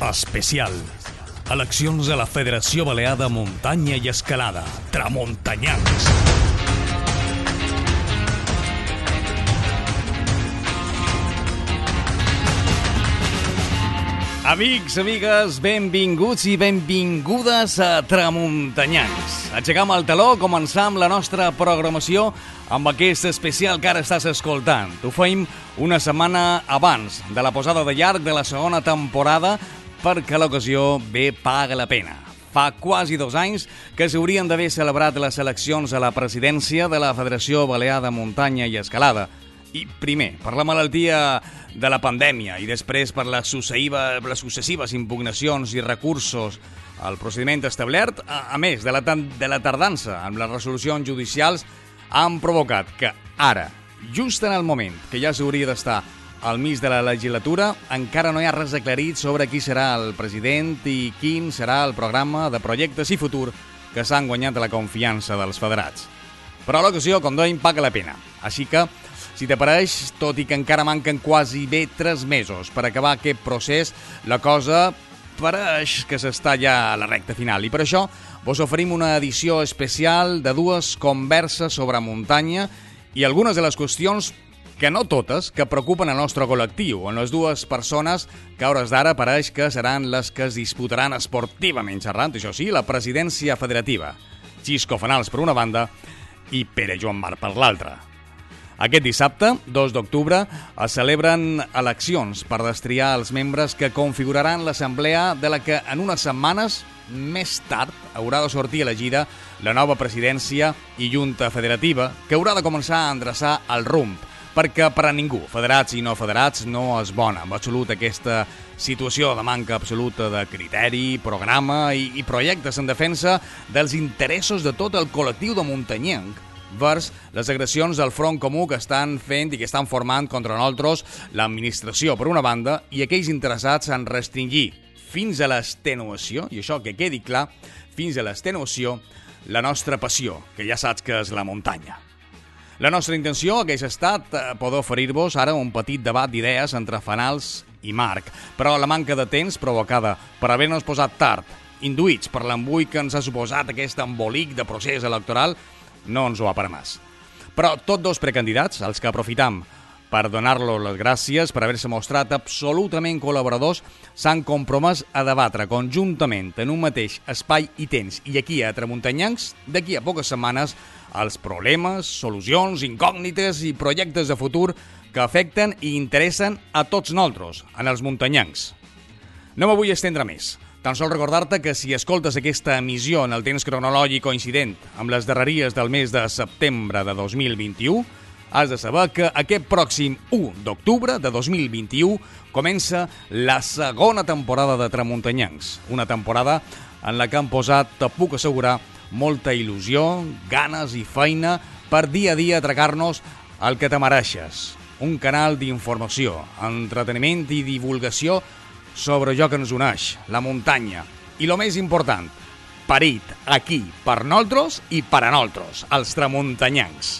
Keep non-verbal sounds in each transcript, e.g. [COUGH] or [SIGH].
Especial. Eleccions a la Federació Balear de Muntanya i Escalada. Tramuntanyans. Amics, amigues, benvinguts i benvingudes a Tramuntanyans. Aixecam el taló, començam la nostra programació amb aquest especial que ara estàs escoltant. Ho feim una setmana abans de la posada de llarg de la segona temporada perquè l'ocasió bé paga la pena. Fa quasi dos anys que s'haurien d'haver celebrat les eleccions a la presidència de la Federació Balear de Muntanya i Escalada. I primer, per la malaltia de la pandèmia i després per les, les successives impugnacions i recursos al procediment establert, a, a més de la, de la tardança amb les resolucions judicials, han provocat que ara, just en el moment que ja s'hauria d'estar al mig de la legislatura, encara no hi ha res aclarit sobre qui serà el president i quin serà el programa de projectes i futur que s'han guanyat la confiança dels federats. Però l'ocasió, com dèiem, paga la pena. Així que si t'apareix, tot i que encara manquen quasi bé 3 mesos per acabar aquest procés, la cosa pareix que s'està ja a la recta final. I per això vos oferim una edició especial de dues converses sobre muntanya i algunes de les qüestions que no totes, que preocupen el nostre col·lectiu, on les dues persones que a hores d'ara pareix que seran les que es disputaran esportivament xerrant, això sí, la presidència federativa. Xisco Fanals per una banda i Pere Joan Mar per l'altra. Aquest dissabte, 2 d'octubre, es celebren eleccions per destriar els membres que configuraran l'assemblea de la que en unes setmanes més tard haurà de sortir elegida la nova presidència i junta federativa que haurà de començar a endreçar el rumb perquè per a ningú, federats i no federats, no és bona en absolut aquesta situació de manca absoluta de criteri, programa i, i projectes en defensa dels interessos de tot el col·lectiu de muntanyenc vers les agressions del front comú que estan fent i que estan formant contra nosaltres l'administració, per una banda, i aquells interessats en restringir fins a l'extenuació, i això que quedi clar, fins a l'extenuació, la nostra passió, que ja saps que és la muntanya. La nostra intenció hagués estat eh, poder oferir-vos ara un petit debat d'idees entre Fanals i Marc, però la manca de temps provocada per haver-nos posat tard, induïts per l'embui que ens ha suposat aquest embolic de procés electoral, no ens ho ha permès. Però tots dos precandidats, els que aprofitam per donar-los les gràcies per haver-se mostrat absolutament col·laboradors, s'han compromès a debatre conjuntament en un mateix espai i temps i aquí a Tramuntanyancs, d'aquí a poques setmanes, els problemes, solucions, incògnites i projectes de futur que afecten i interessen a tots nosaltres, en els muntanyancs. No me vull estendre més. Tan sol recordar-te que si escoltes aquesta emissió en el temps cronològic coincident amb les darreries del mes de setembre de 2021, has de saber que aquest pròxim 1 d'octubre de 2021 comença la segona temporada de Tramuntanyancs, una temporada en la que han posat, te puc assegurar, molta il·lusió, ganes i feina per dia a dia atracar-nos el que te mereixes. Un canal d'informació, entreteniment i divulgació sobre allò que ens uneix, la muntanya. I lo més important, parit aquí per nosaltres i per a nosaltres, els tramuntanyancs.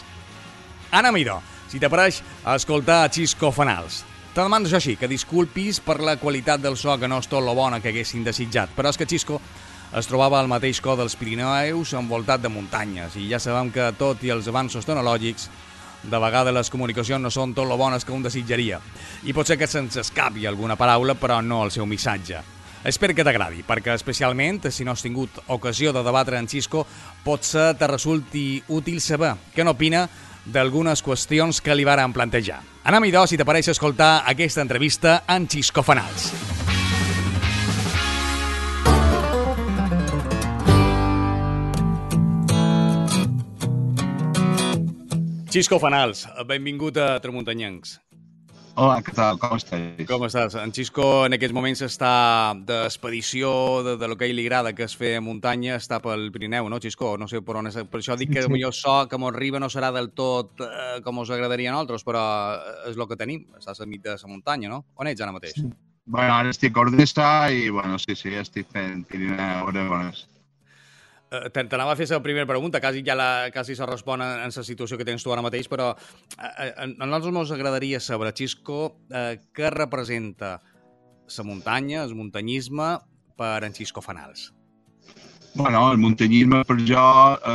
Anna Miró, si t'apareix a escoltar Xisco Fanals. Te demano això així, que disculpis per la qualitat del so que no és tot lo bona que haguessin desitjat, però és que Xisco es trobava al mateix cor dels Pirineus envoltat de muntanyes i ja sabem que tot i els avanços tecnològics de vegades les comunicacions no són tot lo bones que un desitjaria. I pot ser que se'ns escapi alguna paraula, però no el seu missatge. Espero que t'agradi, perquè especialment, si no has tingut ocasió de debatre en Xisco, potser te resulti útil saber què n'opina d'algunes qüestions que li varen plantejar. Anem idò, si t'apareix escoltar aquesta entrevista en Xisco Fanals. Xisco Fanals, benvingut a Tramuntanyancs. Hola, què tal? Com estàs? Com estàs? En Xisco en aquests moments està d'expedició de, de lo que ell li agrada, que és fer muntanya, està pel Pirineu, no, Xisco? No sé per on és. Per això dic que sí. millor so que mos arriba no serà del tot eh, com us agradaria a nosaltres, però és el que tenim. Estàs a mig de la muntanya, no? On ets ara mateix? Sí. Bueno, ara estic a Ordesa i, bueno, sí, sí, estic fent Pirineu, Oregones. Eh, T'anava a fer la primera pregunta, quasi ja la, quasi se respon en, en la situació que tens tu ara mateix, però eh, a, a nosaltres ens agradaria saber, Xisco, eh, què representa la muntanya, el muntanyisme, per en Xisco Fanals? Bueno, el muntanyisme per jo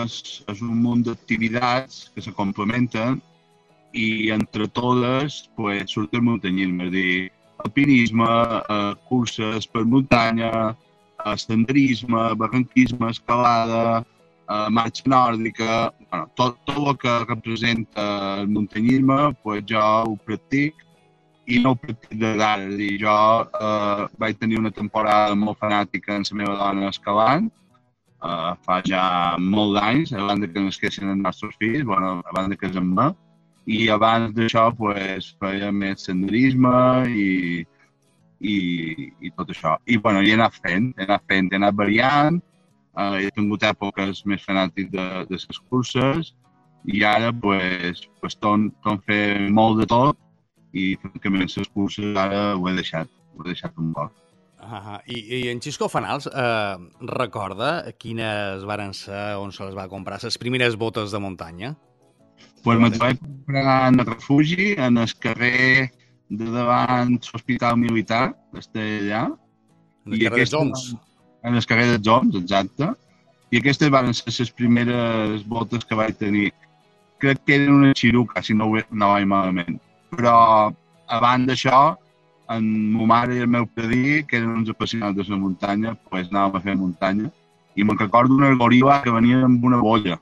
és, és un munt d'activitats que se complementen i entre totes pues, surt el muntanyisme, és a dir, alpinisme, eh, curses per muntanya, eh, senderisme, barranquisme, escalada, eh, marxa nòrdica, bueno, tot, tot el que representa el muntanyisme, pues, jo ho practic i no ho practic de d'ara. A dir, jo eh, vaig tenir una temporada molt fanàtica amb la meva dona escalant, eh, fa ja molt d'anys, abans que nasquessin els nostres fills, bueno, abans de casar-me, i abans d'això pues, feia més senderisme i, i, i tot això. I bueno, he anat fent, he anat fent, he anat variant, eh, he tingut èpoques més fanàtic de, de les curses i ara pues, pues, tom, tom fer molt de tot i francament les curses ara ho he deixat, ho he deixat un poc. Ah, I, I en Xisco Fanals eh, recorda quines varen ser on se les va comprar les primeres botes de muntanya? Pues me vaig comprar en el refugi, en el carrer de davant l'Hospital Militar, està allà. En el carrer dels Oms. En el carrer dels Oms, exacte. I aquestes van ser les primeres botes que vaig tenir. Crec que eren una xiruca, si no, no vaig malament. Però abans d'això, en ma mare i el meu predí, que eren uns apassionats de la muntanya, pues anàvem a fer muntanya. I me'n recordo una gorila que venia amb una bolla,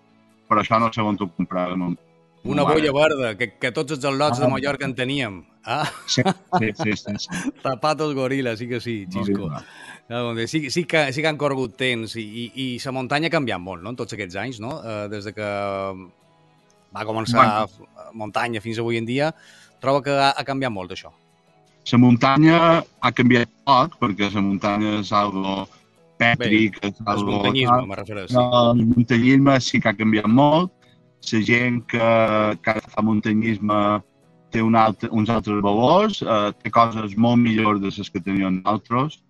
però això no sé on ho compràvem. Una bolla verda, que, que tots els al·lots ah, de Mallorca en teníem. Ah? Sí, sí, sí. sí, sí. [LAUGHS] Zapatos gorila, sí que sí, Xisco. Sí, sí, que, sí que han corregut temps i, i, i la muntanya ha canviat molt, no?, en tots aquests anys, no? Eh, des de que va començar bueno. muntanya fins avui en dia, trobo que ha, ha canviat molt això. La muntanya ha canviat poc, perquè la muntanya és algo pètric, és algo... El muntanyisme, me refereixo. Sí. El muntanyisme sí que ha canviat molt, la gent que, que fa muntanyisme té un altre, uns altres valors, eh, té coses molt millors de les que tenien altres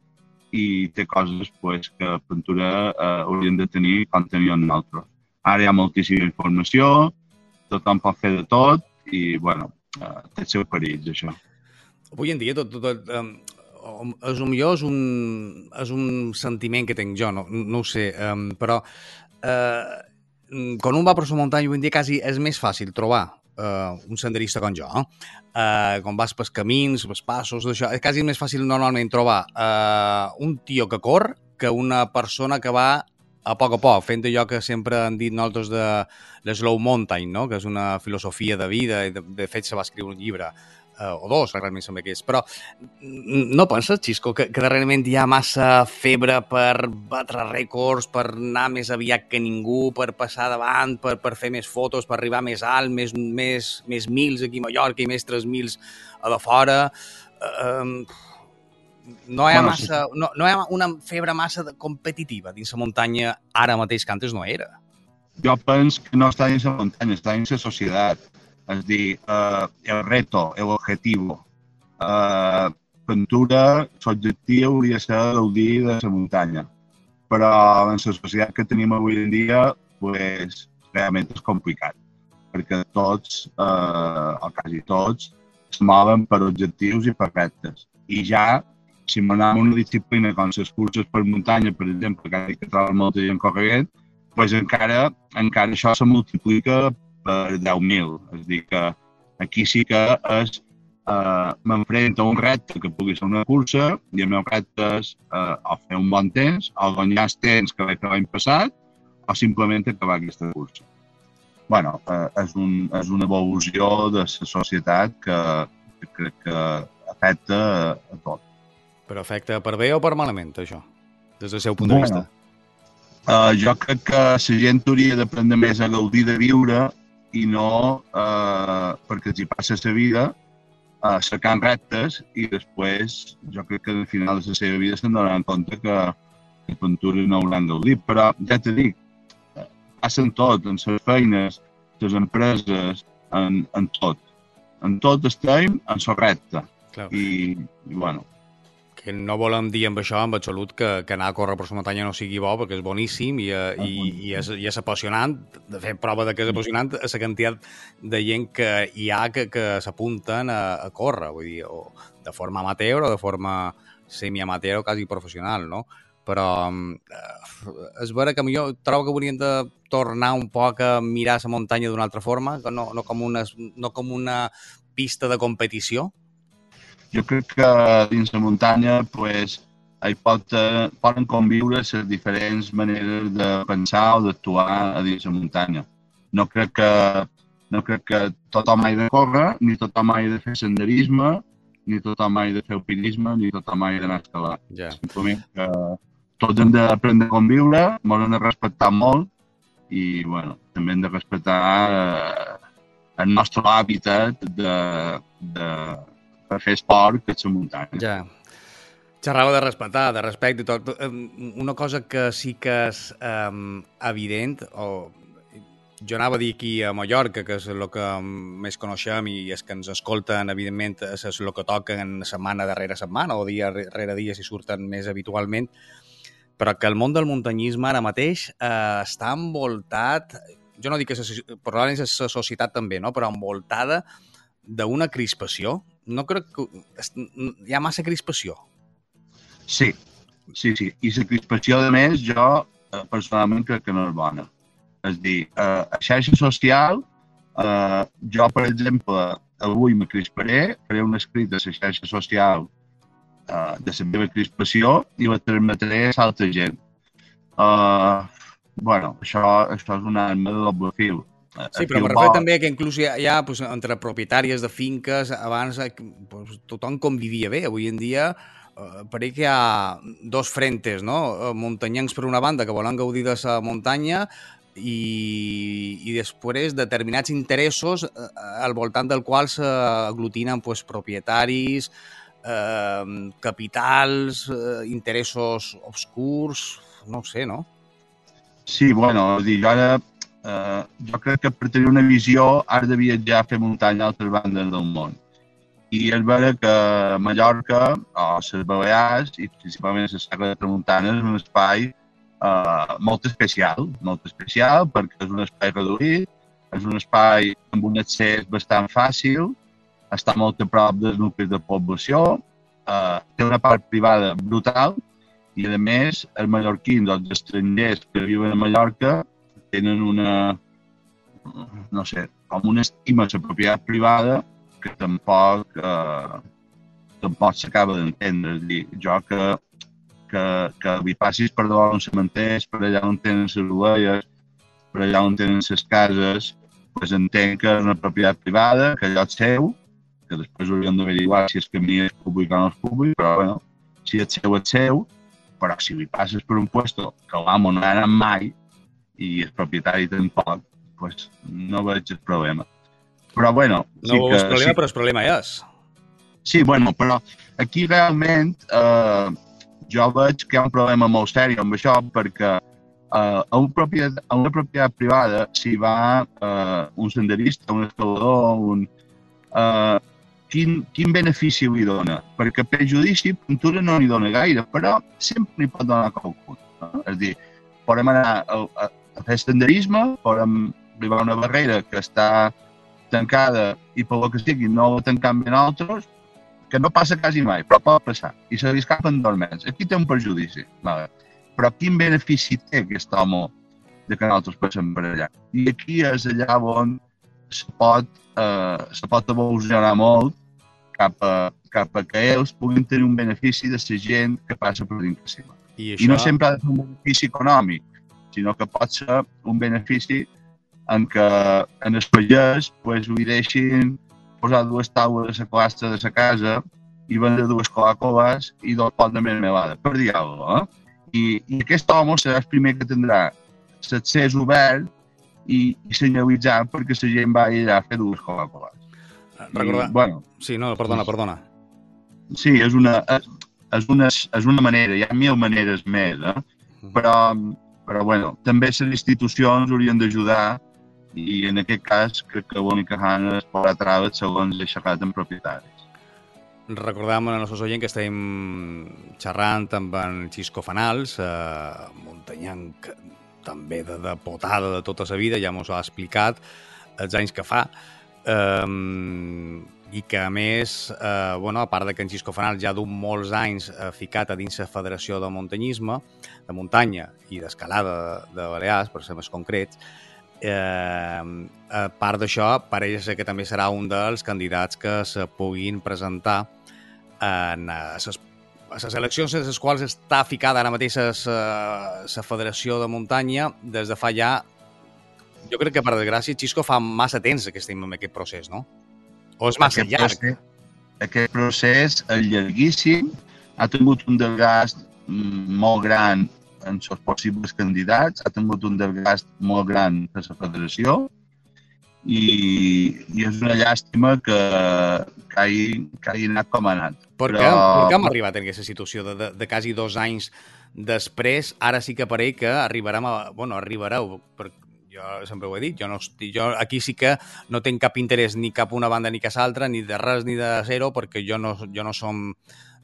i té coses pues, que a Ventura eh, haurien de tenir quan tenien altres. Ara hi ha moltíssima informació, tothom pot fer de tot i, bueno, eh, té els seus perills, això. Avui en dia tot, tot, tot um, és, millor és un, és un sentiment que tinc jo, no, no ho sé, um, però eh, quan un va per la muntanya avui en dia quasi és més fàcil trobar uh, un senderista com jo, uh, quan vas pels camins, pels passos, d'això, és quasi més fàcil normalment trobar uh, un tio que cor que una persona que va a poc a poc, fent allò que sempre han dit nosaltres de l'slow mountain, no? que és una filosofia de vida, i de, de fet se va escriure un llibre eh, o dos, realment sembla que és. Però no penses, Xisco, que, que darrerament hi ha massa febre per batre rècords, per anar més aviat que ningú, per passar davant, per, per fer més fotos, per arribar més alt, més, més, més mils aquí a Mallorca i més 3.000 a la fora... Eh, no hi ha, bueno, massa, sí. no, no hi ha una febre massa competitiva dins la muntanya ara mateix que antes no era. Jo penso que no està dins la muntanya, està dins la societat es dir, eh, el reto, el objetivo. Eh, Ventura, l'objectiu hauria de ser gaudir de la muntanya. Però en la societat que tenim avui en dia, pues, realment és complicat, perquè tots, eh, o quasi tots, es mouen per objectius i per reptes. I ja, si m'anem una disciplina com les curses per muntanya, per exemple, que, que troba molta gent corrent, pues encara, encara això se multiplica per 10.000. És a dir, que aquí sí que és eh, m'enfrento a un repte que pugui ser una cursa i el meu repte és eh, o fer un bon temps, o guanyar el temps que vaig fer l'any passat, o simplement acabar aquesta cursa. bueno, eh, és, un, és una evolució de la societat que, que crec que afecta a, tot. Però afecta per bé o per malament, això, des del seu punt bueno, de vista? Uh, jo crec que la gent hauria d'aprendre més a gaudir de viure i no eh, perquè els hi passa la vida eh, cercant reptes i després jo crec que al final de la seva vida se'n donaran compte que les aventures no hauran gaudit. Però ja t'he dit, eh, passen tot, en les feines, les empreses, en, en tot. En tot estem en la repte. Clar. I, I, bueno, que no volem dir amb això, amb absolut, que, que anar a córrer per la muntanya no sigui bo, perquè és boníssim i, eh, i, i, és, i és apassionant. De fet, prova de que és apassionant la quantitat de gent que hi ha que, que s'apunten a, a córrer, vull dir, o de forma amateur o de forma semi-amateur o quasi professional, no? Però eh, és vera que millor trobo que haurien de tornar un poc a mirar la muntanya d'una altra forma, no, no, com una, no com una pista de competició? Jo crec que dins la muntanya pues, hi pot, eh, poden conviure les diferents maneres de pensar o d'actuar a dins la muntanya. No crec que, no crec que tothom hagi de córrer, ni tothom hagi de fer senderisme, ni tothom hagi de fer alpinisme, ni tothom hagi d'anar a escalar. Ja. Simplement que tots hem d'aprendre a conviure, ens hem de respectar molt i, bueno, també hem de respectar eh, el nostre hàbitat de, de, de fer esport, que és muntanya. Ja. Xerrava de respectar, de respecte i tot. Una cosa que sí que és um, evident, o jo anava a dir aquí a Mallorca, que és el que més coneixem i és que ens escolten, evidentment, és el que toquen setmana darrere setmana o dia darrere dia si surten més habitualment, però que el món del muntanyisme ara mateix eh, està envoltat, jo no dic que és la societat també, no? però envoltada d'una crispació. No crec que... Hi ha massa crispació. Sí, sí, sí. I la crispació, a més, jo eh, personalment crec que no és bona. És dir, eh, a xarxa social, eh, jo, per exemple, avui me crisparé, faré un escrit a la xarxa social uh, de la meva crispació i la transmetré a l'altra gent. Uh, bueno, això, això és una arma de doble fil. Sí, però bo... també que inclús hi ha, hi ha pues, entre propietàries de finques, abans pues, tothom convivia bé. Avui en dia eh, pareix que hi ha dos frentes, no? Muntanyencs per una banda que volen gaudir de la muntanya i, i després determinats interessos eh, al voltant del qual s'aglutinen pues, propietaris, eh, capitals, eh, interessos obscurs, no sé, no? Sí, bueno, dir, jo ara eh, jo crec que per tenir una visió has de viatjar a fer muntanya a altres bandes del món. I és vera que Mallorca, o les Balears, i principalment la Serra de Tramuntana, és un espai eh, molt especial, molt especial perquè és un espai reduït, és un espai amb un accés bastant fàcil, està molt a prop dels nuclis de població, eh, té una part privada brutal i, a més, els mallorquins, els estrangers que viuen a Mallorca, tenen una, no sé, com una estima la propietat privada que tampoc, eh, tampoc s'acaba d'entendre. És dir, jo que, que, que li passis per davant uns cementers, per allà on tenen les ovelles, per allà on tenen les cases, pues entenc que és una propietat privada, que allò és seu, que després hauríem d'averiguar si és camí és públic o no és públic, però bueno, si és seu, és seu, però si li passes per un puesto que l'amo no ha anat mai i el propietari tampoc, pues no veig el problema. Però bueno... No sí que, problema, sí, però el problema és. Sí, bueno, però aquí realment eh, jo veig que hi ha un problema molt sèrio amb això perquè eh, a, un propietat, a una propietat privada si va eh, un senderista, un escalador, un, eh, quin, quin benefici li dona. Perquè judici, pintura no n'hi dona gaire, però sempre n'hi pot donar qualcun. No? És a dir, podem anar a, a, a fer senderisme, podem arribar a una barrera que està tancada i per lo que sigui no la tancam ben altres, que no passa quasi mai, però pot passar. I se li escapen dos mesos. Aquí té un perjudici. Vale. Però quin benefici té aquest home de que nosaltres passem per allà? I aquí és allà on se pot, eh, se pot evolucionar molt cap a, cap a que ells puguin tenir un benefici de la gent que passa per dins seva. I, això... I no sempre ha de ser un benefici econòmic, sinó que pot ser un benefici en què en el pagès pues, li deixin posar dues taules a la clastra de la casa i vendre dues Coca-Coles i dos pots de melmelada, per dir alguna cosa. Eh? I, I aquest home serà el primer que tindrà l'accés obert i, i senyalitzat perquè la gent va allà a fer dues Coca-Coles. Recordar... bueno, sí, no, perdona, perdona. Sí, és una, és una, és una manera, hi ha mil maneres més, eh? però, però bueno, també les institucions haurien d'ajudar i en aquest cas crec que l'única gana és posar traves segons he xerrat amb propietaris. Recordàvem a nostres oients que estem xerrant amb en Xisco Fanals, eh, muntanyanc també de, de potada de tota la vida, ja mos ha explicat els anys que fa, Um, i que a més, eh, bueno, a part de que en Xisco Fanal ja du molts anys eh, ficat a dins la Federació de Muntanyisme, de muntanya i d'escalada de, de Balears, per ser més concrets, eh, a part d'això, pareix que també serà un dels candidats que se puguin presentar en les a les eleccions en les quals està ficada ara mateix la Federació de Muntanya des de fa ja jo crec que, per desgràcia, Xisco fa massa temps que estem en aquest procés, no? O és massa aquest llarg? Procés, aquest procés és llarguíssim, ha tingut un desgast mm, molt gran en els possibles candidats, ha tingut un desgast molt gran per la federació i, i és una llàstima que, que, hagi, que hagi anat com ha anat. Per què? Però... Per què hem arribat en aquesta situació de, de, de quasi dos anys després? Ara sí que pareix que arribarem a... Bueno, arribareu, per, jo sempre ho he dit, jo, no, jo aquí sí que no tinc cap interès ni cap una banda ni cap altra, ni de res ni de zero, perquè jo no, jo no som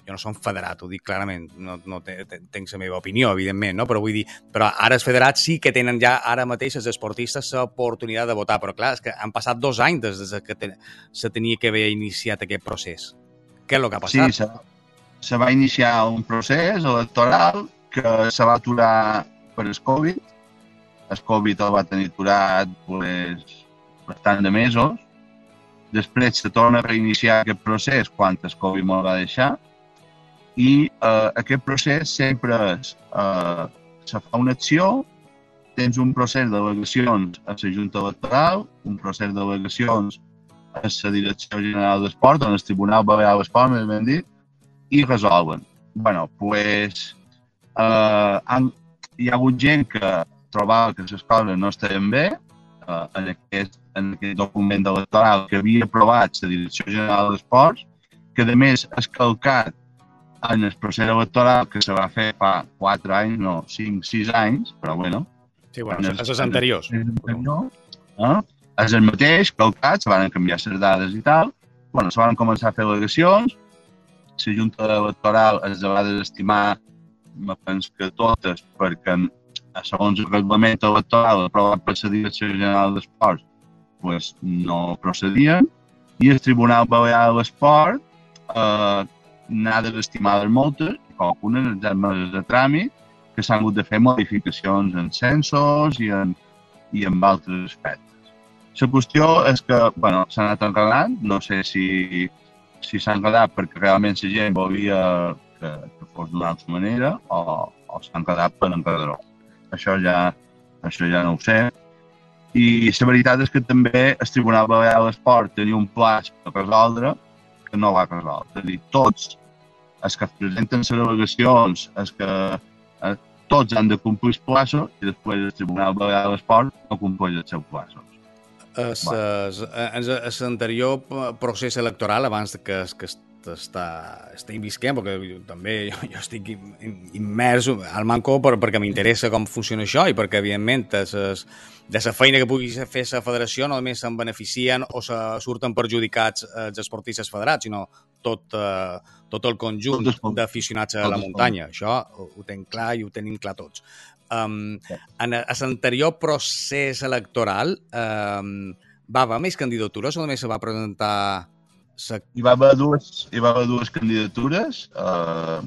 jo no som federat, ho dic clarament, no, no tenc la meva opinió, evidentment, no? però vull dir, però ara els federats sí que tenen ja ara mateix els esportistes l'oportunitat de votar, però clar, és que han passat dos anys des, des que ten, se tenia que haver iniciat aquest procés. Què és el que ha passat? Sí, se, se va iniciar un procés electoral que se va aturar per el Covid, el Covid el va tenir aturat pues, bastant de mesos. Després se torna a reiniciar aquest procés quan el Covid me'l va deixar i eh, aquest procés sempre és, eh, se fa una acció, tens un procés d'al·legacions a la Junta Electoral, un procés d'al·legacions a la Direcció General d'Esport, on el Tribunal Balear l'Esport, més ben dit, i resolven. bueno, pues, eh, han, hi ha hagut gent que trobava que les coses no estaven bé eh, en, aquest, en aquest document electoral que havia aprovat la Direcció General d'Esports, que a més ha calcat en el procés electoral que se va fer fa 4 anys, no, 5, 6 anys, però bueno. Sí, bueno, els, els anteriors. Eh? És el mateix, calcat, se van canviar les dades i tal, bueno, se van començar a fer al·legacions, la Junta Electoral es va desestimar, me penso que totes, perquè segons el reglament electoral aprovat per la Direcció General d'Esports, pues, no procedien, i el Tribunal Balear de l'Esport eh, n'ha desestimat moltes, algunes en termes de tràmit, que s'han hagut de fer modificacions en censos i en, i en altres aspectes. La qüestió és que bueno, s'ha anat enredant, no sé si, si s'ha enredat perquè realment la gent volia que, que fos d'una altra manera o, o s'ha enredat per enredar-ho això ja, això ja no ho sé. I la veritat és que també el Tribunal Balear de l'Esport tenia un pla per resoldre que no va resoldre. És a dir, tots els que presenten les al·legacions, els que eh, tots han de complir els plaços i després el Tribunal Balear de l'Esport no compleix els seus plaços. En l'anterior procés electoral, abans que, que està, està invisquent, perquè jo, també jo, jo estic immers al manco per, perquè m'interessa com funciona això i perquè, evidentment, ses, de la feina que pugui fer la federació no només se'n beneficien o se surten perjudicats els esportistes federats, sinó tot, eh, tot el conjunt d'aficionats a la muntanya. Això ho, ho tenc clar i ho tenim clar tots. Um, en l'anterior procés electoral um, va haver més candidatures o només se va presentar hi va haver dues, hi va haver dues candidatures eh,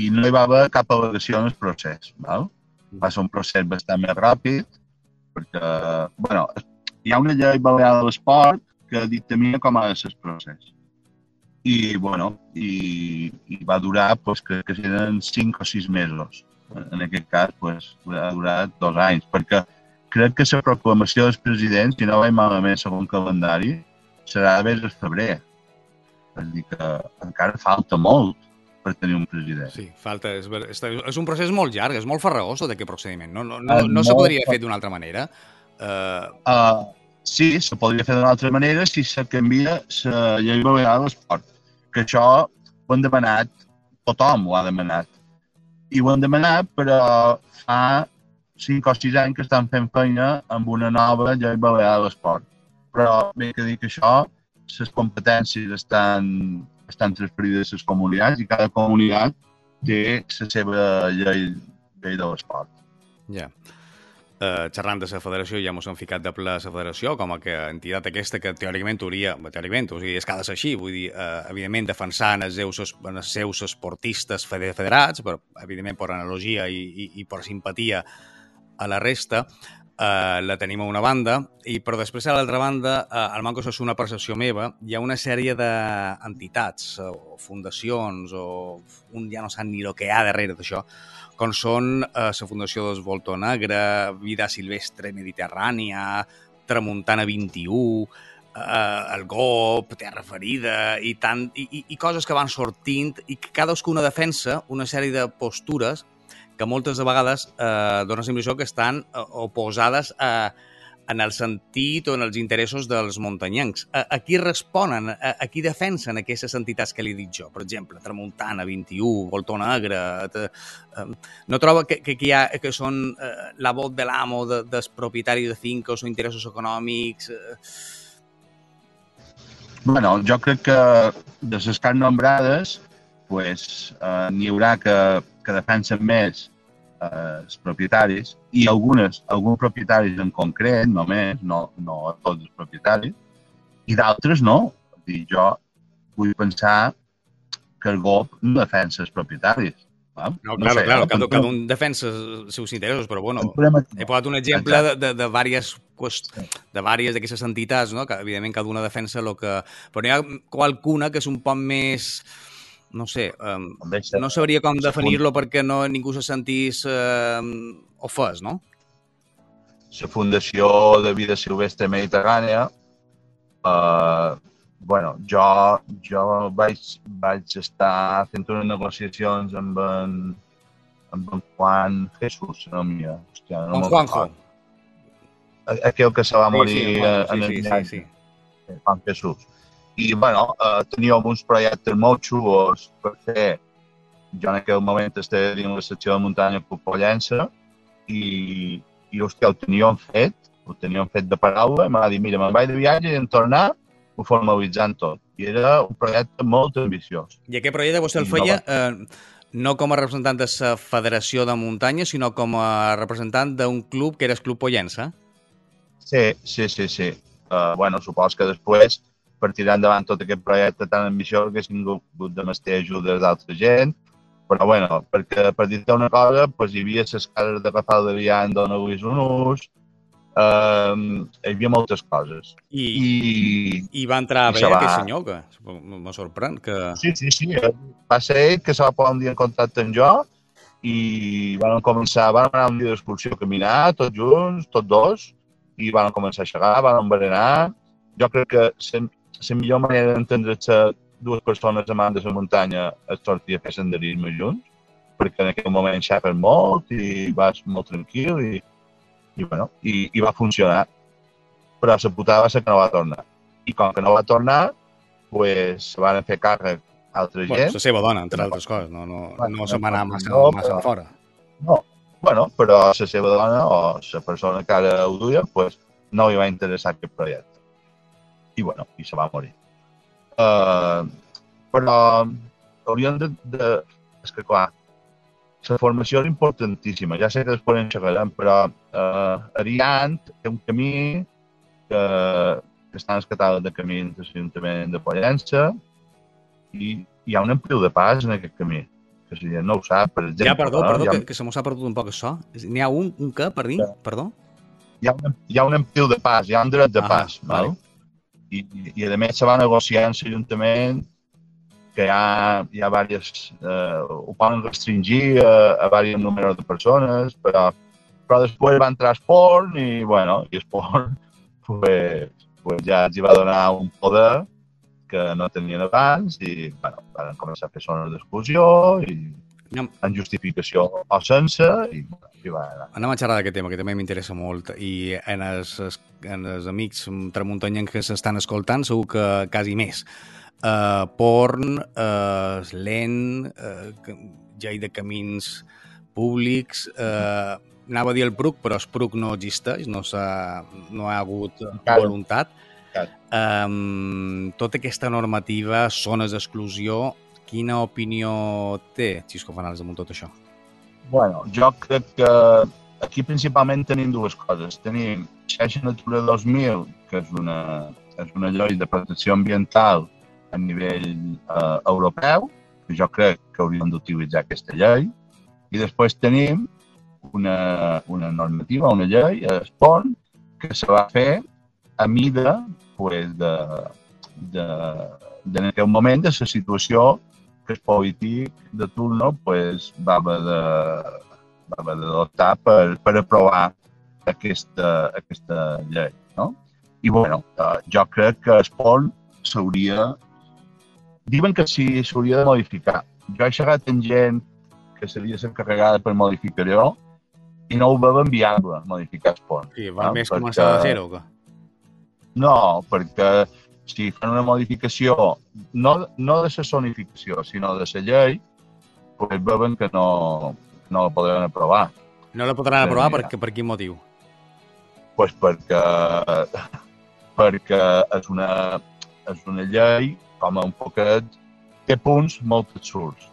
i no hi va haver cap al·legació en el procés. Val? Va ser un procés bastant més ràpid perquè, bueno, hi ha una llei balear de l'esport que dictamina com ha de ser el procés. I, bueno, i, i va durar, pues, crec que eren 5 o 6 mesos. En aquest cas, pues, va durar dos anys, perquè crec que la proclamació dels presidents, si no vaig malament segons calendari, serà a el febrer. És dir, que encara falta molt per tenir un president. Sí, falta. És, és, és un procés molt llarg, és molt farragós d'aquest procediment. No, no, no, no se podria fer d'una altra manera? Uh... Uh, sí, se podria fer d'una altra manera si se canvia la llei balear de l'esport. Que això ho han demanat, tothom ho ha demanat. I ho han demanat, però fa 5 o 6 anys que estan fent feina amb una nova llei balear de l'esport. Però bé que dic això, les competències estan, estan transferides a les comunitats i cada comunitat té la seva llei, llei de l'esport. Ja. eh, xerrant de la federació ja ens hem ficat de ple a la federació com a que entitat aquesta que teòricament hauria, teòricament, o sigui, és ser així, vull dir, eh, evidentment defensant els seus, els seus esportistes federats, però evidentment per analogia i, i, i per simpatia a la resta, eh, la tenim a una banda, i però després a l'altra banda, eh, al manco és una percepció meva, hi ha una sèrie d'entitats o fundacions o un ja no sap ni el que hi ha darrere d'això, com són eh, la Fundació dels Volto Negre, Vida Silvestre Mediterrània, Tramuntana 21, eh, el GOP, Terra Ferida i, tant, i, i, i coses que van sortint i que cadascuna defensa una sèrie de postures que moltes de vegades eh, dona la impressió que estan eh, oposades a, en el sentit o en els interessos dels muntanyencs. A, a qui responen? A, a qui defensen aquestes entitats que li he dit jo? Per exemple, Tramuntana, 21, Voltó Negre... Eh, no troba que, que, que, ha, que són eh, la vot de l'amo de, dels propietaris de finques o interessos econòmics... Eh... Bueno, jo crec que de les que han nombrades pues, eh, n'hi haurà que, que defensen més eh, els propietaris i algunes, alguns propietaris en concret, només, no, no tots els propietaris, i d'altres no. Dir, jo vull pensar que el GOP no defensa els propietaris. No, no claro, sé, claro, cada, cada un defensa els seus interessos, però bueno, he posat un exemple de, de, de diverses de diverses d'aquestes entitats, no? que evidentment cada una defensa el que... Però hi ha qualcuna que és un poc més no sé, um, no sabria com definir-lo perquè no ningú se sentís uh, ofès, no? La Fundació de Vida Silvestre Mediterrània, uh, bueno, jo, jo vaig, vaig estar fent unes negociacions amb en, amb en Juan Jesús, no mia. Hòstia, no Juanjo. Aquell que se va morir sí, sí, en el sí, sí, sí, sí. Juan Jesús i bueno, eh, teníem uns projectes molt xulos per fer. Jo en aquell moment estava dins la secció de muntanya Pollença i, i hòstia, ho teníem fet, ho teníem fet de paraula, m'ha dit, mira, me'n vaig de viatge i en tornar ho formalitzant tot. I era un projecte molt ambiciós. I aquest projecte vostè el feia eh, no com a representant de la Federació de Muntanya, sinó com a representant d'un club que era el Club Pollença? Sí, sí, sí, sí. Uh, bueno, supos que després per tirar endavant tot aquest projecte tan ambiciós que he hagut de mestre ajudes d'altra gent, però bueno, perquè per dir-te una cosa, pues, hi havia les cases de Rafael de Vian d'on avui és un ús, um, hi havia moltes coses. I, i, i va entrar bé va... aquest senyor, que me sorprèn. Que... Sí, sí, sí, va ser ell que se va posar un dia en contacte amb jo i van començar, van anar un dia d'excursió a caminar, tots junts, tots dos, i van començar a xerrar, van berenar. Jo crec que la millor manera d'entendre que dues persones amants de la muntanya es sortir a fer senderisme junts, perquè en aquell moment xapes molt i vas molt tranquil i, i, bueno, i, i va funcionar. Però la putada va ser que no va tornar. I com que no va tornar, pues, se van fer càrrec altra bueno, gent. La seva dona, entre altres coses, no, no, bueno, no se va anar massa, no, massa però, fora. No, bueno, però la seva dona o la persona que ara ho duia, pues, no li va interessar aquest projecte i, bueno, i se va morir. Uh, però hauríem de, de... És que, clar, la formació és importantíssima. Ja sé que després en xerrarem, però uh, Ariant té un camí que, que està en el catàleg de camins de l'Ajuntament de Pollença i hi ha un ampliu de pas en aquest camí que si no ho sap, per exemple... Ja, perdó, perdó, ha... que, que se m'ho s'ha perdut un poc això. N'hi ha un, un què, per dir? Ja. Perdó? Hi ha, un, hi ha un ampliu de pas, hi ha un dret de ah, pas, val? Vale i, i a més se va negociar amb l'Ajuntament que hi ha, hi ha diverses, eh, ho poden restringir a, a diversos números de persones, però, però després va entrar Esport i, bueno, i Esport [LAUGHS] pues, pues ja els va donar un poder que no tenien abans i, bueno, van començar a fer zones d'exclusió i en justificació o sense i, i va anar. Anem a xerrar d'aquest tema, que també m'interessa molt, i en els, en els amics tramuntanyans que s'estan escoltant segur que quasi més. Uh, porn, uh, lent, uh, llei de camins públics, uh, anava a dir el PRUC, però el PRUC no existeix, no, ha, no ha hagut Encara. voluntat. Um, tota aquesta normativa, zones d'exclusió, Quina opinió té Xisco Fanals damunt tot això? Bueno, jo crec que aquí principalment tenim dues coses. Tenim Xarxa Natura 2000, que és una, és una llei de protecció ambiental a nivell eh, europeu, que jo crec que hauríem d'utilitzar aquesta llei, i després tenim una, una normativa, una llei, Espon, que se va fer a mida pues, de, de, de, en aquell moment de la situació que el polític de turno pues, va haver de, va haver d'adoptar per, per aprovar aquesta, aquesta llei. No? I bueno, eh, jo crec que el pont s'hauria... Diuen que sí, s'hauria de modificar. Jo he xerrat amb gent que seria encarregada per modificar-ho i no ho veuen viable, modificar el pont. Sí, va no? més perquè... començar de zero, que? No, perquè si fan una modificació, no, no de la sonificació, sinó de la llei, pues veuen que no, no la podran aprovar. No la podran aprovar per, per quin motiu? pues perquè, perquè és una, és una llei com un poquet té punts molt absurds,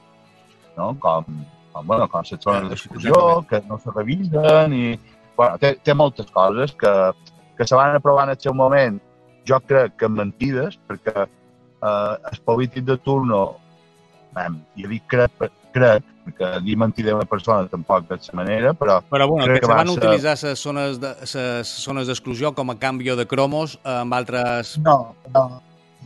no? com, com, bueno, com les zones d'exclusió, que no se revisen i... Bueno, té, té moltes coses que, que se van aprovar en el seu moment, jo crec que mentides, perquè eh, el polític de turno, ben, jo dic crec, crec, perquè dir mentida a una persona tampoc de la manera, però... Però bueno, que, que se van ser... utilitzar les zones de, les zones d'exclusió com a canvi de cromos amb altres... No, no,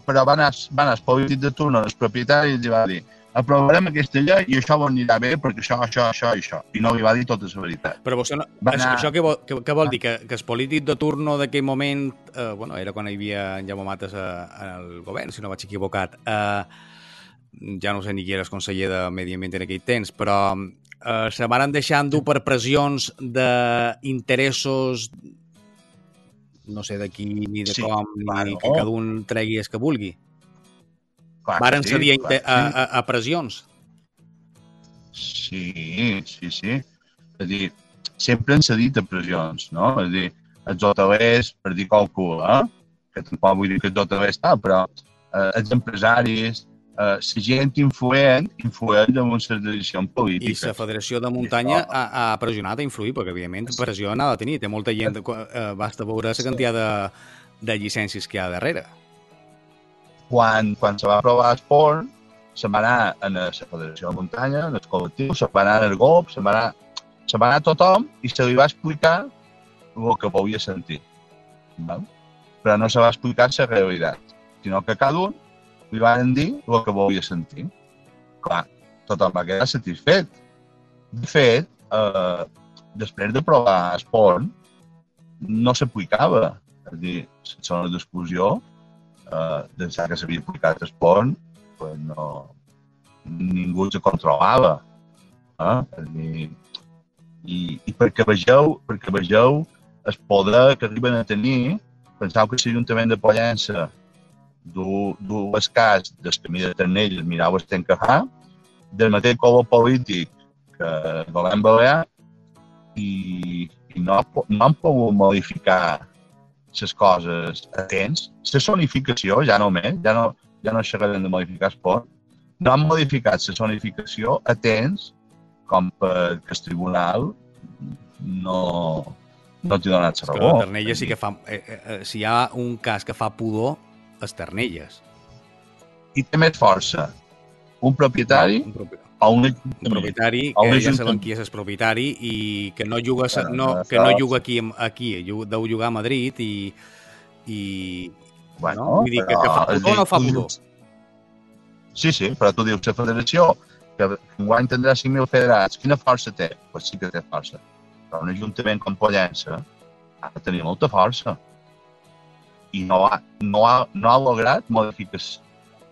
però van anar, van anar els polítics de turno, els propietaris, i va dir aprovarem aquesta llei i això anirà bé perquè això, això, això i això. I no li va dir tota la veritat. Però vostè no... anar... això què vol, què, què vol dir? Que, que el polític de turno d'aquell moment, eh, bueno, era quan hi havia en Jaume Mates al govern, si no vaig equivocat, eh, ja no sé ni qui eres conseller de Medi Ambient en aquell temps, però eh, se van deixar endur per pressions d'interessos no sé de qui ni de sí, com, ni claro. que cada un tregui el que vulgui. Clar Varen sí, cedir a, a, a, a pressions. Sí, sí, sí. És a dir, sempre han cedit a pressions, no? És a dir, els hotelers, per dir qualcú, eh? que tampoc vull dir que els hotelers tal, però eh, els empresaris, eh, la gent influent influeix en una decisió política. I la Federació de Muntanya ha, ha pressionat a influir, perquè, evidentment, pressió n'ha de tenir. Té molta gent, eh, basta veure la quantitat de, de llicències que hi ha darrere. Quan, quan se va aprovar el port, se va anar a la Federació de Muntanya, en el col·lectiu, se va anar al GOP, se va anar, se va anar a tothom i se li va explicar el que podia sentir. Val? Però no se va explicar la realitat, sinó que cada un li van dir el que volia sentir. Clar, tothom va quedar satisfet. De fet, eh, després de provar esport, no s'aplicava. És a dir, les zones d'exclusió, eh, d'ençà que s'havia aplicat esport, pues no, ningú se controlava. Eh? Dir, i, i perquè vegeu, perquè vegeu el poder que arriben a tenir, penseu que l'Ajuntament de Pollença du, dues cas del camí de Ternell, el que fa, del mateix color polític que el govern balear i, i no, no han pogut modificar les coses a temps. La sonificació, ja no més, ja no, ja no xerrarem de modificar esport, no han modificat la sonificació a temps com perquè el tribunal no, no t'hi donat la raó. A Ternella sí que fa... Eh, eh, eh, si hi ha un cas que fa pudor, Esternelles. I té més força un propietari un, propi... o un, un propietari que un ja saben qui és el propietari i que no juga, bueno, no, que no juga aquí, aquí deu jugar a Madrid i, i bueno, no? Vull dir que, que fa pudor o no fa pudor? Sí, sí, però tu dius la federació que enguany tindrà 5.000 federats, quina força té? Pues sí que té força. Però un ajuntament com Pollença ha de tenir molta força i no ha, no ha, no ha lograt modificar,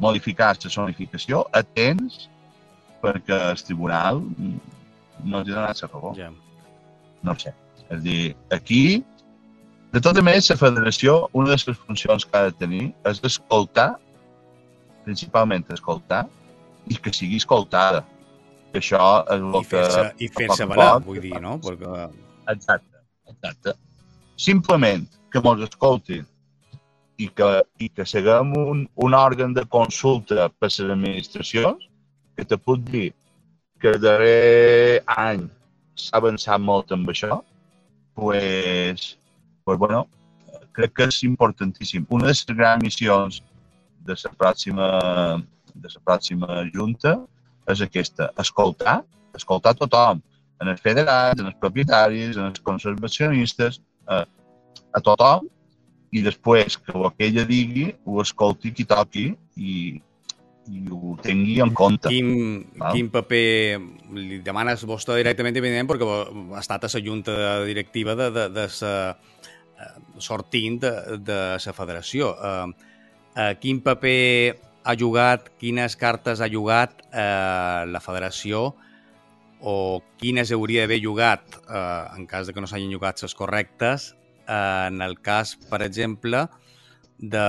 modificar la zonificació a temps perquè el tribunal no ha donat la raó. Ja. No sé. És dir, aquí, de tota més, la federació, una de les funcions que ha de tenir és escoltar, principalment escoltar, i que sigui escoltada. Que això és el I fer que... I fer-se valer, vull dir, no? Perquè... Exacte, exacte. Simplement que mos escoltin i que, i que siguem un, un òrgan de consulta per les administracions, que te puc dir que el darrer any s'ha avançat molt amb això, pues, pues bueno, crec que és importantíssim. Una de les grans missions de la pròxima, de la pròxima junta és aquesta, escoltar, escoltar tothom, en els federats, en els propietaris, en els conservacionistes, a, a tothom, i després que el que ella digui ho escolti qui toqui i, i ho tingui en compte. Quin, quin paper li demanes vostè directament, evidentment, perquè ha estat a la junta directiva de, de, de sa, eh, sortint de, de la federació. Uh, uh, quin paper ha jugat, quines cartes ha jugat uh, la federació o quines hauria d'haver jugat, uh, en cas de que no s'hagin jugat les correctes, uh, en el cas, per exemple, de,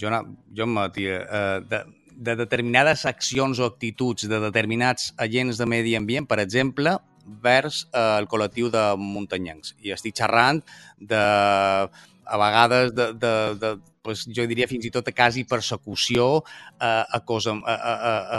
jo, jo em matia, eh, de, de determinades accions o actituds de determinats agents de medi ambient, per exemple, vers eh, el col·lectiu de muntanyencs. I estic xerrant de, a vegades, de, de, de pues, jo diria fins i tot a quasi persecució, eh, acosam, eh,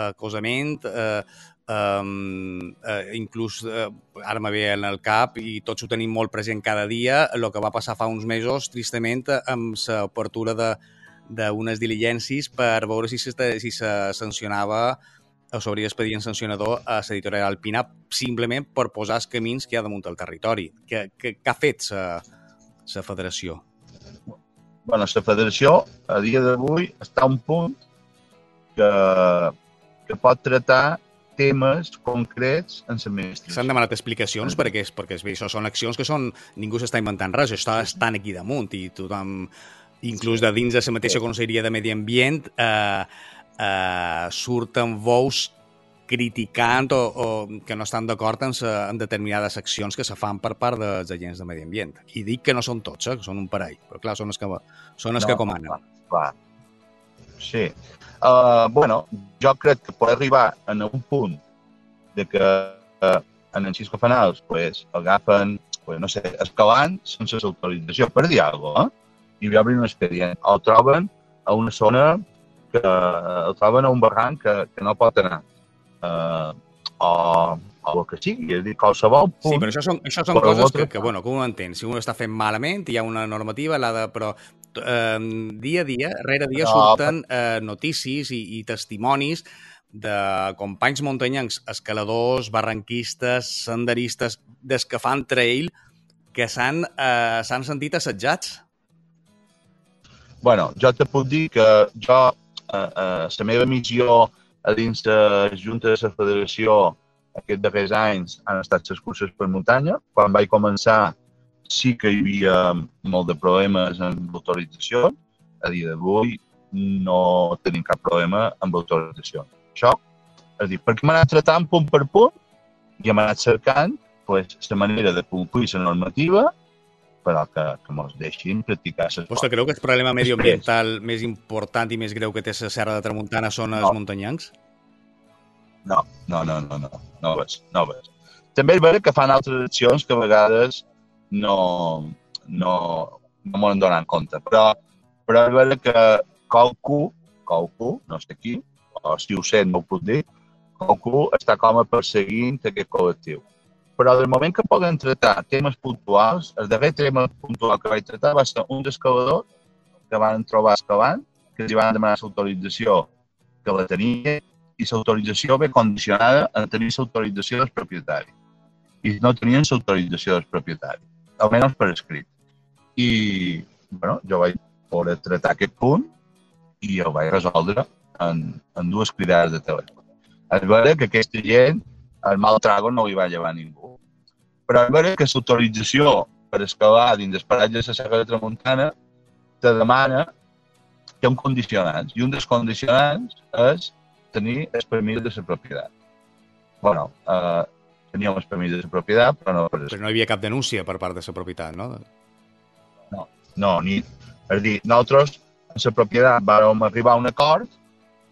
acosament, eh, Um, uh, inclús uh, ara me ve en el cap i tots ho tenim molt present cada dia el que va passar fa uns mesos tristament amb l'apertura d'unes diligències per veure si se, si se sancionava o s'hauria expedient sancionador a l'editorial Alpina simplement per posar els camins que hi ha damunt del territori. Què, què, què ha fet la federació? bueno, la federació a dia d'avui està a un punt que, que pot tratar temes concrets en l'administració. S'han demanat explicacions sí. perquè, perquè això són accions que són... Ningú s'està inventant res, està estan aquí damunt i tothom, inclús de dins de la mateixa Conselleria de Medi Ambient, eh, eh, surten veus criticant o, o que no estan d'acord en, en determinades accions que se fan per part dels agents de medi ambient. I dic que no són tots, eh, que són un parell, però clar, són els que, són els no, que comanen. Clar, clar. Sí, Uh, bueno, jo crec que pot arribar en un punt de que uh, en els xisco fanals pues, agafen, pues, no sé, escalant sense autorització, per dir alguna cosa, eh? i obrin un expedient. El troben a una zona que el troben a un barranc que, que no pot anar. Uh, o, o el que sigui, és a dir, qualsevol punt... Sí, però això són, això són coses que, que, bueno, que un entén. Si un està fent malament, hi ha una normativa, l'ha de... Però eh, dia a dia, rere dia, no, surten eh, notícies i, i testimonis de companys muntanyencs, escaladors, barranquistes, senderistes, des que fan trail, que s'han eh, sentit assetjats. bueno, jo te puc dir que jo, eh, eh, la meva missió a dins de la Junta de la Federació aquests darrers anys han estat les curses per muntanya. Quan vaig començar sí que hi havia molt de problemes amb l'autorització. A dia d'avui no tenim cap problema amb l'autorització. Això, és a dir, perquè hem anat tratant punt per punt i hem anat cercant pues, la manera de complir la normativa però que, que mos deixin practicar les Vostè creu que el problema medioambiental Després, més important i més greu que té la Serra de Tramuntana són els no. muntanyancs? No, no, no, no, no, no ves, no ves. També és veritat que fan altres accions que a vegades no, no, no m'ho donen compte. Però, però és veritat que qualcú, qualcú, no sé qui, o si ho sé no ho puc dir, qualcú està com a perseguint aquest col·lectiu. Però del moment que poden tractar temes puntuals, el darrer tema puntual que vaig tractar va ser un escalador que van trobar excavant, que els van demanar l'autorització que la tenia i l'autorització ve condicionada a tenir l'autorització dels propietaris. I no tenien l'autorització dels propietaris almenys per escrit. I, bueno, jo vaig poder tractar aquest punt i el vaig resoldre en, en dues cridades de telèfon. És veritat que aquesta gent, el mal trago no li va llevar ningú. Però és veritat que l'autorització per excavar dins dels paratges de la Serra de Tramuntana te demana que un condicionants. I un dels condicionants és tenir el permís de la propietat. bueno, eh, teníem els permís de la propietat, però no... Però no hi havia cap denúncia per part de la propietat, no? No, no, ni... És dir, nosaltres, en la propietat, vam arribar a un acord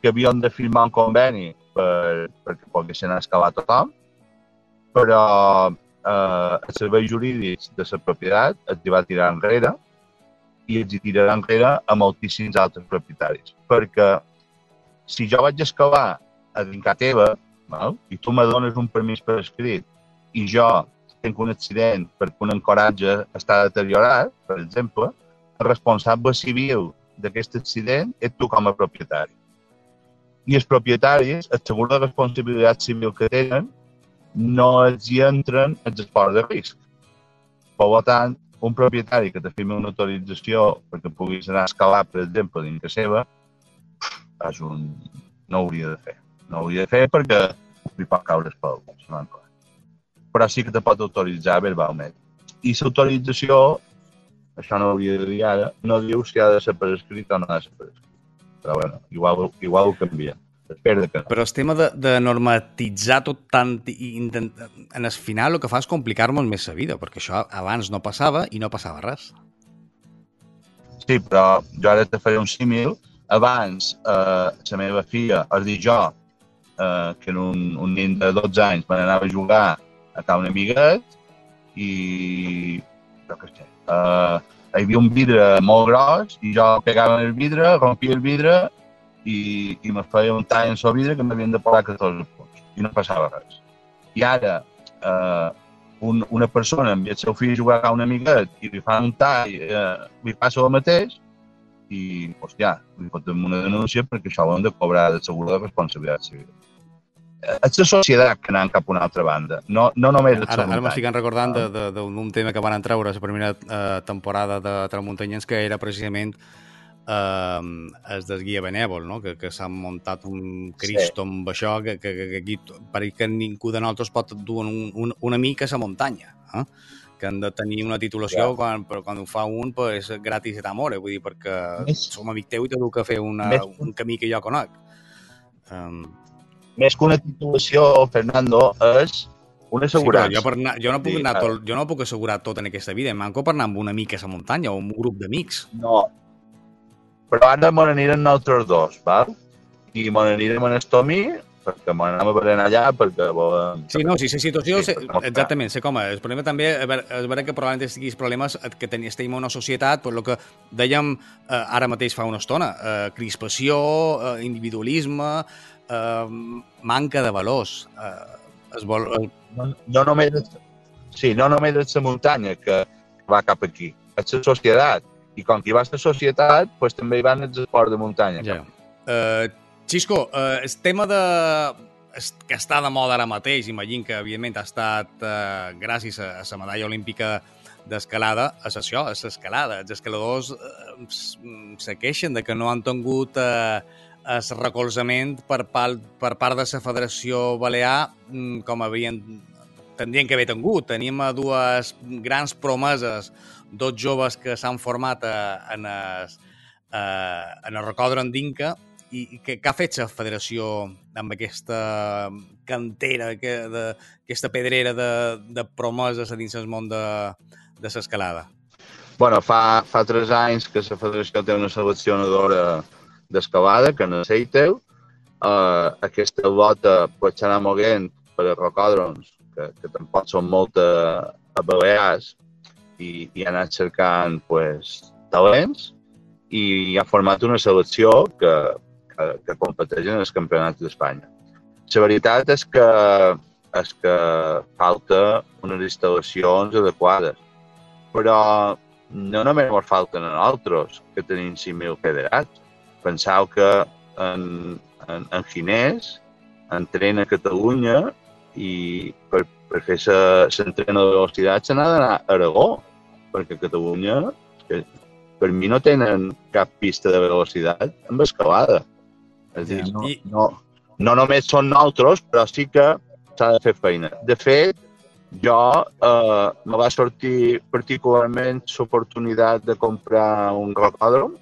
que havíem de firmar un conveni per, perquè poguessin excavar tothom, però eh, els serveis jurídics de la propietat els va tirar enrere i els hi tirarà enrere a moltíssims altres propietaris. Perquè si jo vaig excavar a dincar teva, val? i tu me dones un permís per escrit i jo tinc un accident perquè un encoratge està deteriorat, per exemple, el responsable civil d'aquest accident és tu com a propietari. I els propietaris, el segur de responsabilitat civil que tenen, no els hi entren els esports de risc. Per tant, un propietari que te firma una autorització perquè puguis anar a escalar, per exemple, dins de seva, és un... no hauria de fer. No hauria de fer perquè li pot caure el pel, però sí que te pot autoritzar verbalment. I l'autorització, això no hauria de dir ara, no diu si ha de ser per escrit o no ha de ser per escrit. Però bueno, igual, igual ho canvia. Espero que no. Però el tema de, de normatitzar tot tant i intent... en el final el que fa és complicar-nos més la vida, perquè això abans no passava i no passava res. Sí, però jo ara te faré un símil. Abans, eh, la meva filla, és dir, jo, eh, que en un, un nen de 12 anys me n'anava a jugar a casa un amiguet i jo què sé, uh, hi havia un vidre molt gros i jo pegava el vidre, rompia el vidre i, i me feia un tall en el vidre que m'havien de posar 14 punts i no passava res. I ara uh, un, una persona amb el seu fill a jugar a un amiguet i li fa un tall, uh, li passa el mateix i, hòstia, li fotem una denúncia perquè això ho hem de cobrar de segur de responsabilitat civil és la societat que anant cap a una altra banda, no, no només el Ara, ara m'estic recordant d'un tema que van treure a la primera eh, temporada de Tramuntanyens, que era precisament eh, el del guia benèvol, no? que, que s'han muntat un cristo sí. amb això, que, que, que aquí pareix que ningú de nosaltres pot dur un, un, una mica a la muntanya. Eh? Que han de tenir una titulació, ja. quan, però quan ho fa un, pues, gratis et amore, vull dir, perquè Més... som amic teu i t'he que fer una, Més... un camí que jo conec. Um, més que una titulació, Fernando, és una assegurança. Sí, jo, per anar, jo, no puc sí, anar tot, jo no puc assegurar tot en aquesta vida. Manco per anar amb una mica a la muntanya o amb un grup d'amics. No. Però ara me nosaltres dos, val? I me n'anirem en Estomi, perquè me n'anem a veure allà, perquè volem... Sí, no, sí, la situació, sí, exactament, sé com és. El problema també és veure que probablement estiguis problemes que ten, estem en una societat, per lo que dèiem eh, ara mateix fa una estona, eh, crispació, eh, individualisme, eh, manca de valors. Eh, es vol, el... no, no només, sí, no només és la muntanya que va cap aquí, és la societat. I com que hi va la societat, pues, també hi van els esports de muntanya. Ja. Uh, Xisco, uh, el tema de que està de moda ara mateix, imagino que, evidentment, ha estat uh, gràcies a, la medalla olímpica d'escalada, és això, és l'escalada. Els escaladors uh, se queixen de que no han tingut uh, el recolzament per part, per part de la Federació Balear mm, com havien tendrien que haver tingut. Tenim dues grans promeses, dos joves que s'han format a, en, el, a, en el recòdron d'Inca i, i que ha fet la federació amb aquesta cantera, que, de, aquesta pedrera de, de promeses a dins el món de, de l'escalada? bueno, fa, fa tres anys que la federació té una seleccionadora d'excavada que necessiteu. Uh, aquesta bota pot anar moguent per a rocòdrons, que, que tampoc són molt a Balears, i, i ha anat cercant pues, talents i ha format una selecció que, que, que competeix en els campionats d'Espanya. La veritat és que, és que falta unes instal·lacions adequades, però no només ens falten a nosaltres, que tenim 5.000 federats, pensau que en, en, en Ginés entrena a Catalunya i per, per fer l'entrena de velocitat se n'ha d'anar a Aragó, perquè a Catalunya que per mi no tenen cap pista de velocitat amb escalada. És dir, no, no, no només són nosaltres, però sí que s'ha de fer feina. De fet, jo eh, me va sortir particularment l'oportunitat de comprar un rocòdrom,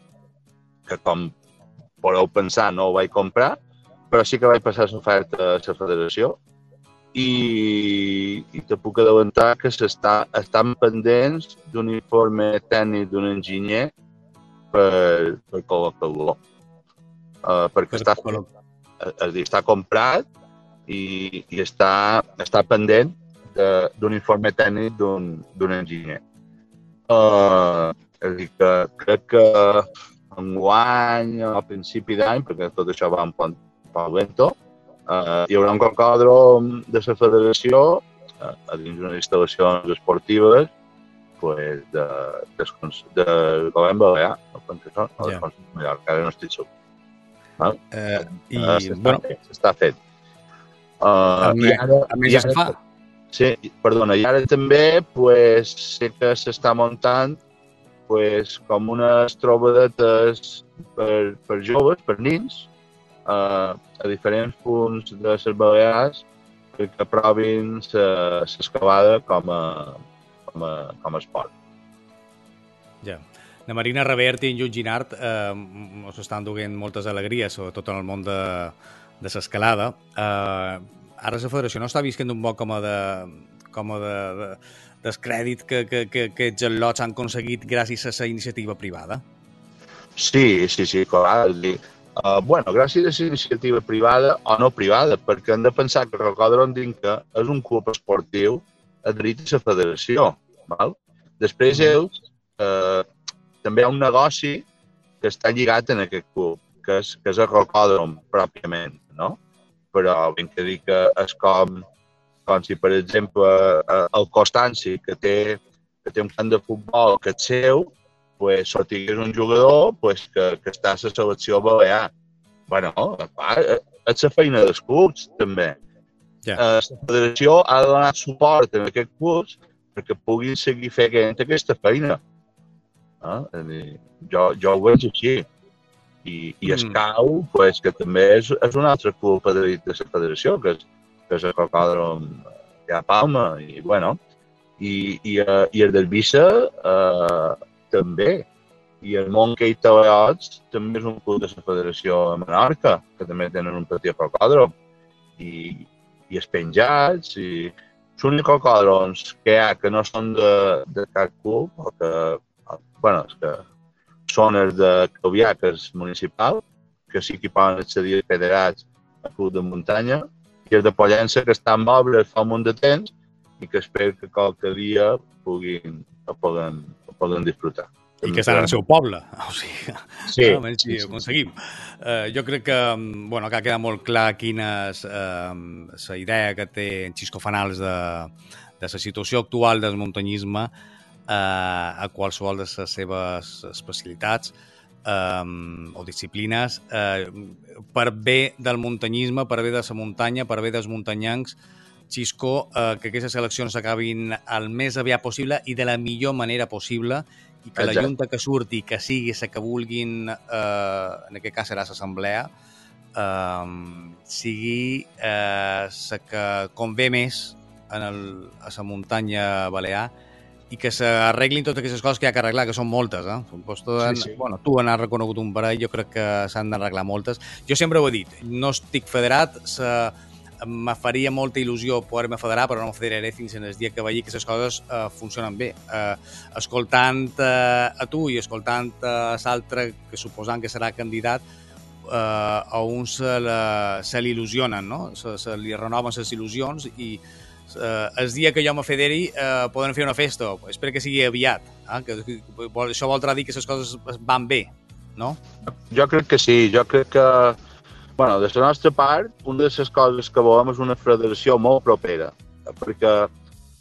que com podeu pensar, no ho vaig comprar, però sí que vaig passar l'oferta a la federació i, i te puc adelantar que s'està, estan pendents d'un informe tècnic d'un enginyer per, per col·locar-lo. Uh, perquè està, és dir, està comprat i, i està, està pendent d'un informe tècnic d'un enginyer. Uh, és a dir, que crec que guany, a principi d'any, perquè tot això va un poc, poc lento, eh, hi haurà un cocòdrom de la federació a, a dins d'unes instal·lacions esportives pues, de, de, de, del govern balear, no no. Mallorca, ara no estic segur. Val? Eh, I, Eh, s'està bueno, fent, s'està fent. Uh, a, més, a més es fa. Sí, perdona, i ara també pues, sé que s'està muntant pues, com unes trobadetes per, per joves, per nins, uh, a diferents punts de les Balears perquè provin l'escalada com a, com, a, com a esport. Ja. La Marina Revert i en Lluc Ginart eh, ens estan duent moltes alegries, sobretot en el món de, de l'escalada. Eh, ara la federació no està visquent un poc com a de, com a de, de descrèdit que, que, que, que els lots han aconseguit gràcies a la iniciativa privada. Sí, sí, sí, clar. Dir, uh, bueno, gràcies a la iniciativa privada o no privada, perquè hem de pensar que Rocòdrom d'Inca és un club esportiu adherit a la federació. Val? Després ells eh, també hi ha un negoci que està lligat en aquest club, que és, que és el Rocòdrom pròpiament, no? Però ben que dir que és com, com si, per exemple, eh, el Constanci, que té, que té un camp de futbol que és seu, pues, sortigués un jugador pues, que, que està a la selecció balear. bueno, és la feina dels clubs, també. Ja. Eh, la federació ha de donar suport a aquests clubs perquè puguin seguir fent aquesta feina. Eh? Dir, Jo, jo ho veig així. I, i Mm. Escau, pues, que també és, és un altre club adherit de la federació, que és, que és el Cocòdrom a Palma, i bueno, i, i, uh, i el del Vissa uh, també. I el Monkey Teleots també és un club de la Federació de Menorca, que també tenen un petit cocòdrom. I, i els penjats, i els únics cocòdroms que hi ha que no són de, de cap club, o que, bueno, és que són els de Calvià, que és municipal, que sí que hi poden accedir els federats al club de muntanya, i els de Pollença, que estan en obres fa un munt de temps i que espero que qualque dia puguin, o poden, o poden disfrutar. I que estan el seu poble. [LAUGHS] O sigui, Sí, almenys sí, ho aconseguim. Eh, jo crec que, mm, bueno, que ha quedat molt clar quina és eh, la idea que té en Xisco Fanals de, de la situació actual del muntanyisme eh, a qualsevol de les seves especialitats eh, o disciplines eh, per bé del muntanyisme, per bé de la muntanya, per bé dels muntanyancs, Xisco, eh, que aquestes eleccions s'acabin el més aviat possible i de la millor manera possible i que la Exacte. junta que surti, que sigui la que vulguin, eh, en aquest cas serà l'assemblea, eh, sigui eh, la que convé més en el, a la muntanya balear i que s'arreglin totes aquestes coses que hi ha que arreglar, que són moltes. Eh? Pues tu, Sí, sí. Bueno, tu n'has reconegut un parell, jo crec que s'han d'arreglar moltes. Jo sempre ho he dit, no estic federat, se, me faria molta il·lusió poder-me federar, però no me federaré fins en el dia que vegi que les coses uh, funcionen bé. Uh, escoltant uh, a tu i escoltant a l'altre, que suposant que serà candidat, uh, a uns se, la, se l'il·lusionen, no? Se, se li renoven les il·lusions i uh, el dia que jo me federi uh, poden fer una festa. Espero que sigui aviat. Eh? Que, que, vol, això voldrà dir que les coses van bé, no? Jo crec que sí, jo crec que bueno, de la nostra part, una de les coses que volem és una federació molt propera, perquè,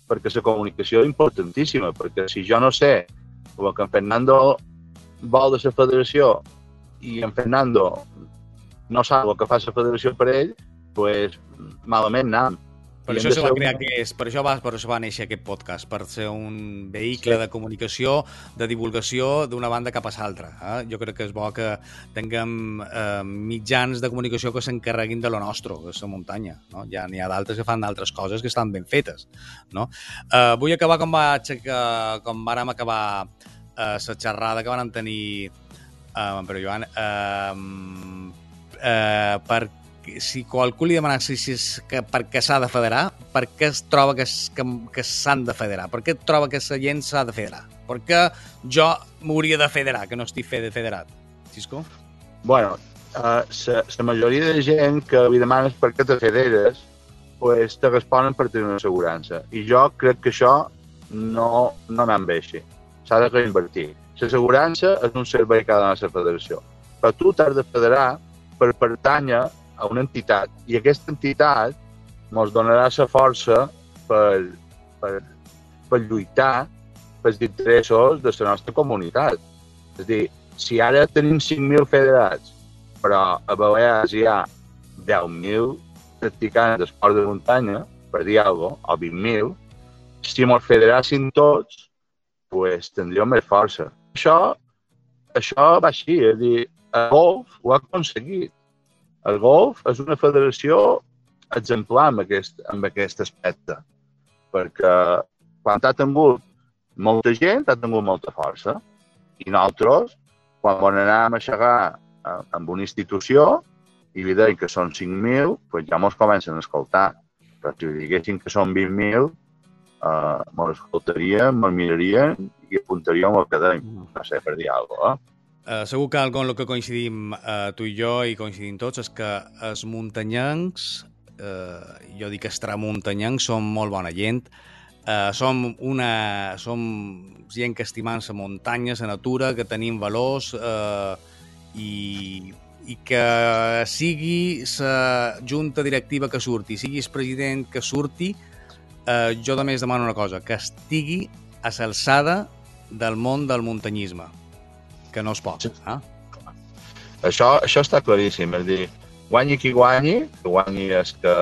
perquè la comunicació és importantíssima, perquè si jo no sé el que en Fernando vol de la federació i en Fernando no sap el que fa la federació per ell, pues, malament anem. Per això de se va crear una- aquest, per això va, per això va néixer aquest podcast, per ser un vehicle Sí. de comunicació, de divulgació d'una banda cap a l'altra. Eh? Jo crec que és bo que tinguem eh, mitjans de comunicació que s'encarreguin de lo nostre, que és la muntanya. No? Ja n'hi ha d'altres que fan d'altres coses que estan ben fetes. No? Eh, vull acabar com, vaig, que, com vàrem acabar eh, la xerrada que van tenir eh, en Pere Joan, eh, eh, per si qualcú li demana si, si és que, per què s'ha de federar, per què es troba que, que, que s'han de federar? Per què troba que la gent s'ha de federar? Per què jo m'hauria de federar, que no estic fe- federat? Cisco? Bueno, uh, la majoria de gent que li demanes per què te federes, pues, te responen per tenir una assegurança. I jo crec que això no, no anant bé així. S'ha de reinvertir. L'assegurança és un servei que ha de la federació. Però tu t'has de federar per pertànyer a una entitat. I aquesta entitat ens donarà la força per, per, per lluitar pels interessos de la nostra comunitat. És a dir, si ara tenim 5.000 federats, però a Balears hi ha 10.000 practicants d'esport de muntanya, per dir alguna cosa, o 20.000, si ens federassin tots, pues, tindríem més força. Això, això va així, és a dir, el golf ho ha aconseguit. El golf és una federació exemplar en aquest, en aquest aspecte, perquè quan ha tingut molta gent, ha tingut molta força. I nosaltres, quan bon anàvem a xerrar amb una institució i li deien que són 5.000, doncs ja mos comencen a escoltar. Però si diguessin que són 20.000, eh, me'l escoltarien, me'l mirarien i apuntaríem el que deim. No sé, per dir alguna cosa, eh? Uh, segur que algo en el que coincidim uh, tu i jo i coincidim tots és que els muntanyencs, uh, jo dic extramuntanyencs, som molt bona gent, uh, som, una, som gent que estimam la muntanya, la natura, que tenim valors uh, i, i que sigui la junta directiva que surti, sigui el president que surti, uh, jo també demano una cosa, que estigui a l'alçada del món del muntanyisme que no es pot. Eh? Això, això està claríssim, és dir, guanyi qui guanyi, que guanyi els que,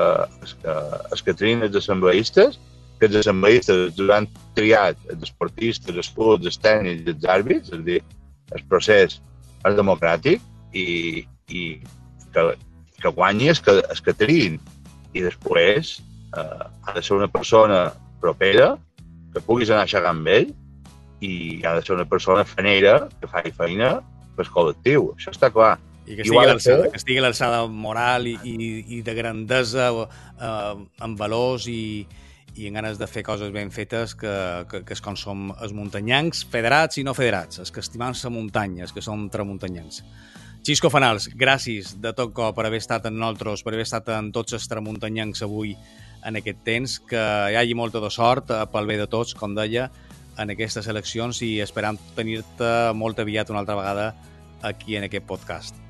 els que, els que trien els assembleistes, que els assembleistes durant triat els esportistes, els clubs, els tècnics els àrbits, és a dir, el procés és democràtic i, i que, que guanyi els que, els que triïn. I després eh, ha de ser una persona propera, que puguis anar a xerrar amb ell, i ha de ser una persona fanera que faci feina pel col·lectiu, això està clar. I que estigui, l'alçada, que estigui l'alçada moral i, i, i de grandesa eh, amb valors i, i en ganes de fer coses ben fetes que, que, que és com som els muntanyancs, federats i no federats, els que estimam la muntanya, els que som tramuntanyancs. Xisco Fanals, gràcies de tot cop per haver estat en nosaltres, per haver estat en tots els tramuntanyancs avui en aquest temps, que hi hagi molta de sort eh, pel bé de tots, com deia, en aquestes eleccions i esperam tenir-te molt aviat una altra vegada aquí en aquest podcast.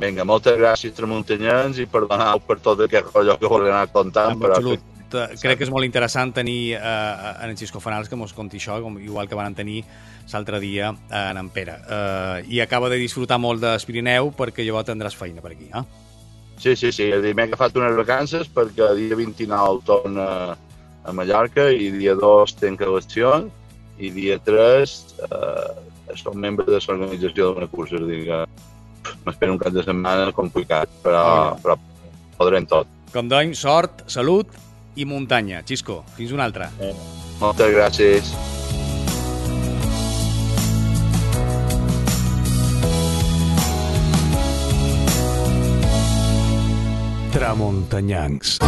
Vinga, moltes gràcies, Tramuntanyans, i perdoneu per tot aquest rotllo que volia anar contant. En però absolut. Crec que és molt interessant tenir uh, en Xisco Fanals que mos conti això, com, igual que van tenir l'altre dia en en Pere. Uh, I acaba de disfrutar molt d'Espirineu perquè llavors tindràs feina per aquí, eh? Sí, sí, sí. M'he agafat unes vacances perquè el dia 29 torna a Mallorca i dia 2 tenc eleccions i dia 3 eh, som membre de l'organització d'una cursa. És dir, que m'espero un cap de setmana complicat, però, oh. però podrem tot. Com doncs, sort, salut i muntanya. Xisco, fins una altra. Eh. Moltes gràcies. Tramuntanyancs.